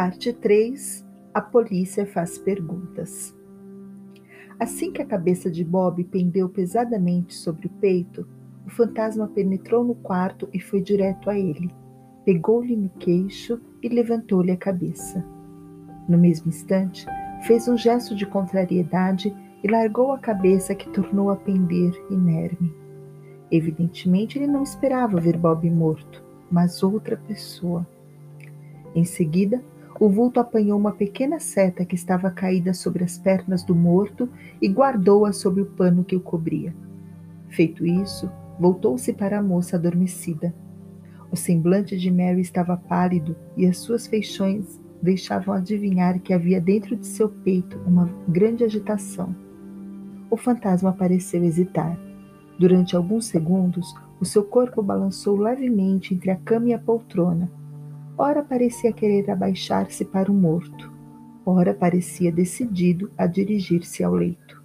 Parte 3 A polícia faz perguntas. Assim que a cabeça de Bob pendeu pesadamente sobre o peito, o fantasma penetrou no quarto e foi direto a ele. Pegou-lhe no queixo e levantou-lhe a cabeça. No mesmo instante, fez um gesto de contrariedade e largou a cabeça que tornou a pender inerme. Evidentemente, ele não esperava ver Bob morto, mas outra pessoa. Em seguida, o vulto apanhou uma pequena seta que estava caída sobre as pernas do morto e guardou-a sob o pano que o cobria. Feito isso, voltou-se para a moça adormecida. O semblante de Mary estava pálido e as suas feições deixavam adivinhar que havia dentro de seu peito uma grande agitação. O fantasma pareceu hesitar. Durante alguns segundos, o seu corpo balançou levemente entre a cama e a poltrona. Ora parecia querer abaixar-se para o morto, ora parecia decidido a dirigir-se ao leito.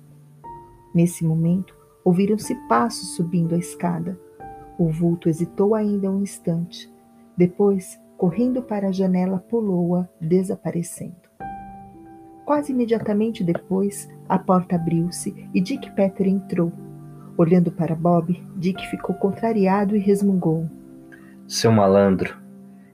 Nesse momento, ouviram-se passos subindo a escada. O vulto hesitou ainda um instante. Depois, correndo para a janela, pulou-a, desaparecendo. Quase imediatamente depois, a porta abriu-se e Dick Peter entrou. Olhando para Bob, Dick ficou contrariado e resmungou. Seu malandro,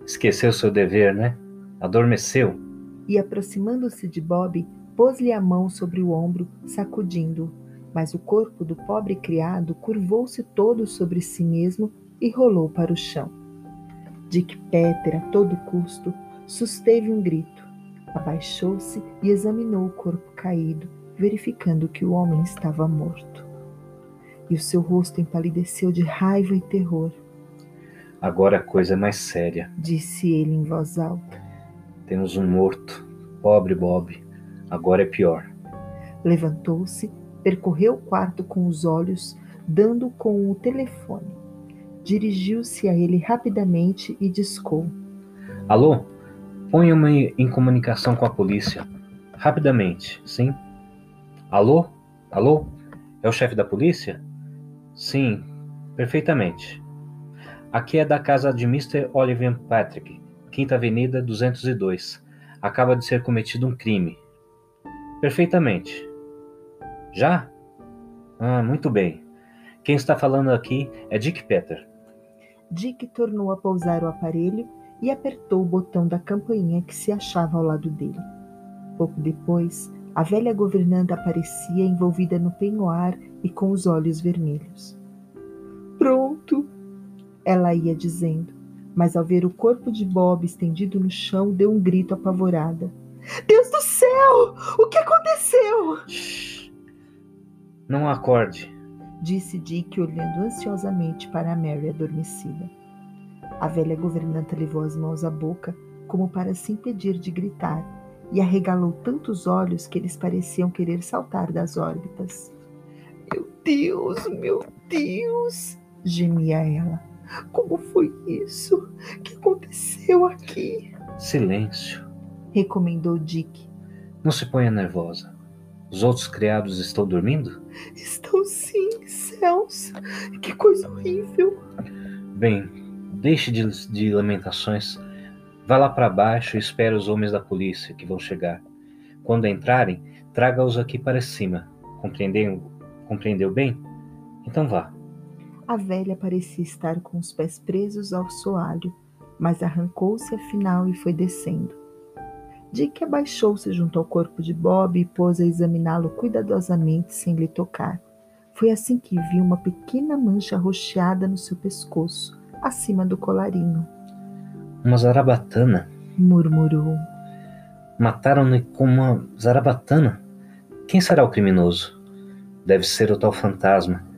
esqueceu seu dever, né? Adormeceu. E aproximando-se de Bob, pôs-lhe a mão sobre o ombro, sacudindo-o. Mas o corpo do pobre criado curvou-se todo sobre si mesmo e rolou para o chão. Dick Peter, a todo custo, susteve um grito. Abaixou-se e examinou o corpo caído, verificando que o homem estava morto. E o seu rosto empalideceu de raiva e terror. Agora a coisa é mais séria, disse ele em voz alta. Temos um morto. Pobre Bob. Agora é pior. Levantou-se, percorreu o quarto com os olhos, dando com o telefone. Dirigiu-se a ele rapidamente e discou: Alô? Ponha-me em comunicação com a polícia. Rapidamente, sim? Alô? Alô? É o chefe da polícia? Sim, perfeitamente. Aqui é da casa de Mr. Oliver Patrick, Quinta Avenida 202. Acaba de ser cometido um crime. Perfeitamente. Já? Ah, muito bem. Quem está falando aqui é Dick Peter. Dick tornou a pousar o aparelho e apertou o botão da campainha que se achava ao lado dele. Pouco depois, a velha governanta aparecia envolvida no penhoar e com os olhos vermelhos. Ela ia dizendo, mas ao ver o corpo de Bob estendido no chão, deu um grito apavorada. Deus do céu! O que aconteceu? Shhh. Não acorde, disse Dick, olhando ansiosamente para Mary adormecida. A velha governanta levou as mãos à boca, como para se impedir de gritar, e arregalou tantos olhos que eles pareciam querer saltar das órbitas. Meu Deus, meu Deus! gemia ela. Como foi isso? O que aconteceu aqui? Silêncio, recomendou Dick. Não se ponha nervosa. Os outros criados estão dormindo? Estão sim, céus. Que coisa horrível. Bem, deixe de, de lamentações. Vá lá para baixo e espere os homens da polícia que vão chegar. Quando entrarem, traga-os aqui para cima. Compreendeu? Compreendeu bem? Então vá. A velha parecia estar com os pés presos ao soalho, mas arrancou-se afinal e foi descendo. Dick abaixou-se junto ao corpo de Bob e pôs a examiná-lo cuidadosamente sem lhe tocar. Foi assim que viu uma pequena mancha roxeada no seu pescoço, acima do colarinho. Uma zarabatana, murmurou. Mataram-no com uma zarabatana? Quem será o criminoso? Deve ser o tal fantasma.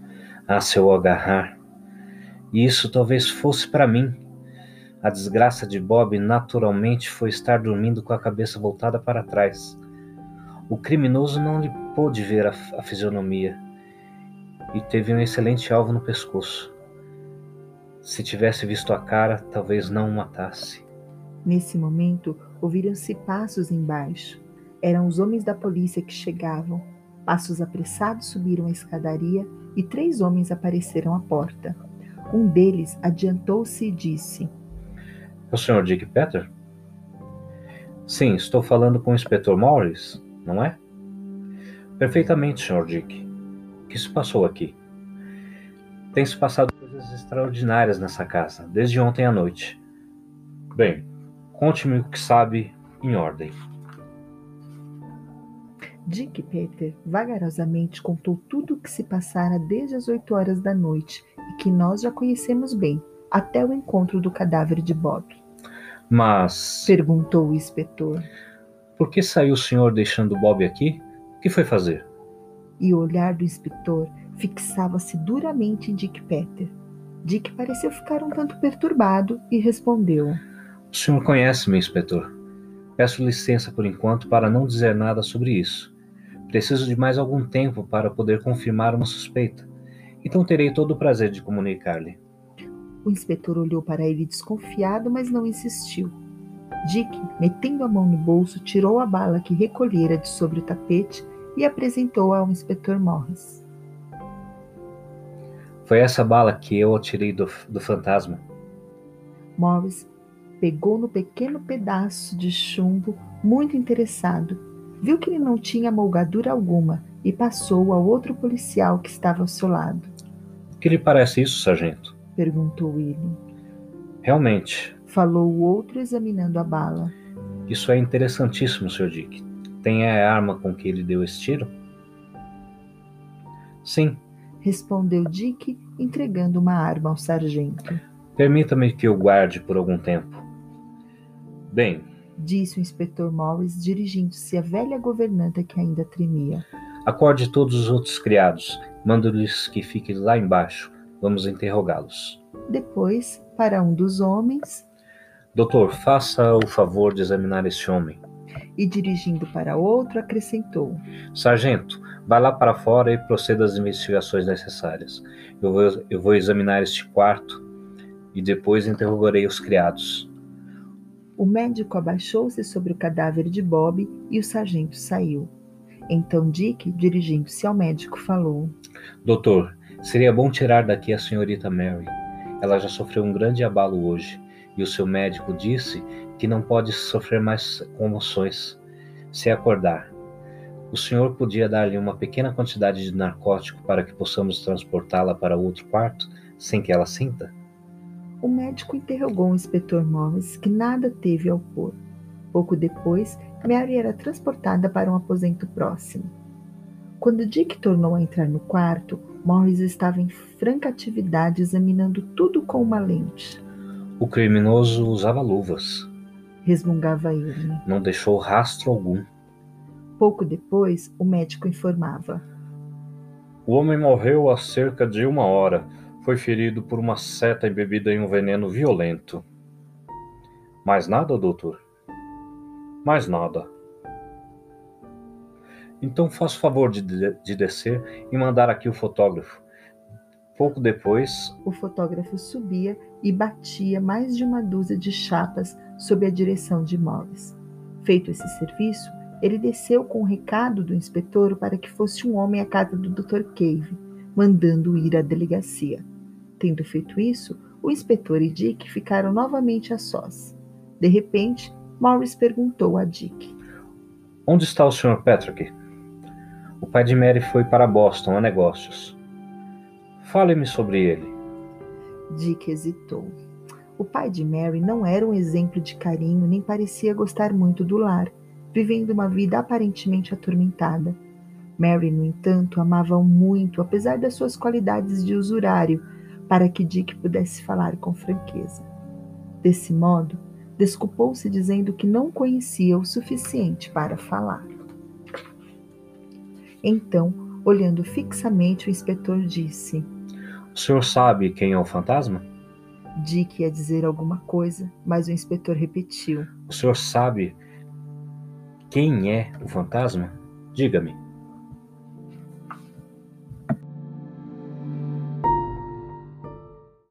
Ah, se eu o agarrar. E isso talvez fosse para mim, a desgraça de Bob naturalmente foi estar dormindo com a cabeça voltada para trás. O criminoso não lhe pôde ver a, a fisionomia e teve um excelente alvo no pescoço. Se tivesse visto a cara, talvez não o matasse. Nesse momento, ouviram-se passos embaixo. Eram os homens da polícia que chegavam. Passos apressados subiram a escadaria e três homens apareceram à porta. Um deles adiantou-se e disse: é o Sr. Dick Peter? Sim, estou falando com o inspetor Morris, não é? Perfeitamente, Sr. Dick. O que se passou aqui? Tem se passado coisas extraordinárias nessa casa, desde ontem à noite. Bem, conte-me o que sabe em ordem. Dick Peter vagarosamente contou tudo o que se passara desde as oito horas da noite e que nós já conhecemos bem, até o encontro do cadáver de Bob. Mas. Perguntou o inspetor. Por que saiu o senhor deixando Bob aqui? O que foi fazer? E o olhar do inspetor fixava-se duramente em Dick Peter. Dick pareceu ficar um tanto perturbado e respondeu: O senhor conhece-me, inspetor. Peço licença por enquanto para não dizer nada sobre isso. Preciso de mais algum tempo para poder confirmar uma suspeita. Então terei todo o prazer de comunicar-lhe. O inspetor olhou para ele desconfiado, mas não insistiu. Dick, metendo a mão no bolso, tirou a bala que recolhera de sobre o tapete e apresentou-a ao inspetor Morris. Foi essa bala que eu atirei do, do fantasma. Morris pegou no pequeno pedaço de chumbo, muito interessado. Viu que ele não tinha molgadura alguma e passou ao outro policial que estava ao seu lado. O que lhe parece isso, sargento? perguntou ele. Realmente. Falou o outro examinando a bala. Isso é interessantíssimo, Sr. Dick. Tem a arma com que ele deu esse tiro? Sim. Respondeu Dick, entregando uma arma ao sargento. Permita-me que eu guarde por algum tempo. Bem, disse o inspetor Morris, dirigindo-se à velha governanta que ainda tremia. Acorde todos os outros criados. Mando-lhes que fiquem lá embaixo. Vamos interrogá-los. Depois, para um dos homens. Doutor, faça o favor de examinar esse homem. E dirigindo para outro, acrescentou: Sargento, vá lá para fora e proceda às investigações necessárias. Eu vou, eu vou examinar este quarto e depois interrogarei os criados. O médico abaixou-se sobre o cadáver de Bob e o sargento saiu. Então Dick, dirigindo-se ao médico, falou: Doutor, seria bom tirar daqui a senhorita Mary. Ela já sofreu um grande abalo hoje e o seu médico disse que não pode sofrer mais comoções se acordar. O senhor podia dar-lhe uma pequena quantidade de narcótico para que possamos transportá-la para outro quarto sem que ela sinta? O médico interrogou o inspetor Morris, que nada teve a opor. Pouco depois, Mary era transportada para um aposento próximo. Quando Dick tornou a entrar no quarto, Morris estava em franca atividade examinando tudo com uma lente. O criminoso usava luvas. Resmungava ele. Não deixou rastro algum. Pouco depois, o médico informava. O homem morreu há cerca de uma hora foi ferido por uma seta embebida em um veneno violento. Mais nada, doutor? Mais nada. Então faça o favor de, de descer e mandar aqui o fotógrafo. Pouco depois. O fotógrafo subia e batia mais de uma dúzia de chapas sob a direção de Morris. Feito esse serviço, ele desceu com o recado do inspetor para que fosse um homem à casa do Dr. Cave, mandando ir à delegacia. Tendo feito isso, o inspetor e Dick ficaram novamente a sós. De repente, Morris perguntou a Dick: Onde está o Sr. Patrick? O pai de Mary foi para Boston a negócios. Fale-me sobre ele. Dick hesitou. O pai de Mary não era um exemplo de carinho nem parecia gostar muito do lar, vivendo uma vida aparentemente atormentada. Mary, no entanto, amava-o muito, apesar das suas qualidades de usurário, para que Dick pudesse falar com franqueza. Desse modo, desculpou-se dizendo que não conhecia o suficiente para falar. Então, olhando fixamente, o inspetor disse: O senhor sabe quem é o fantasma? Dick ia dizer alguma coisa, mas o inspetor repetiu: O senhor sabe quem é o fantasma? Diga-me.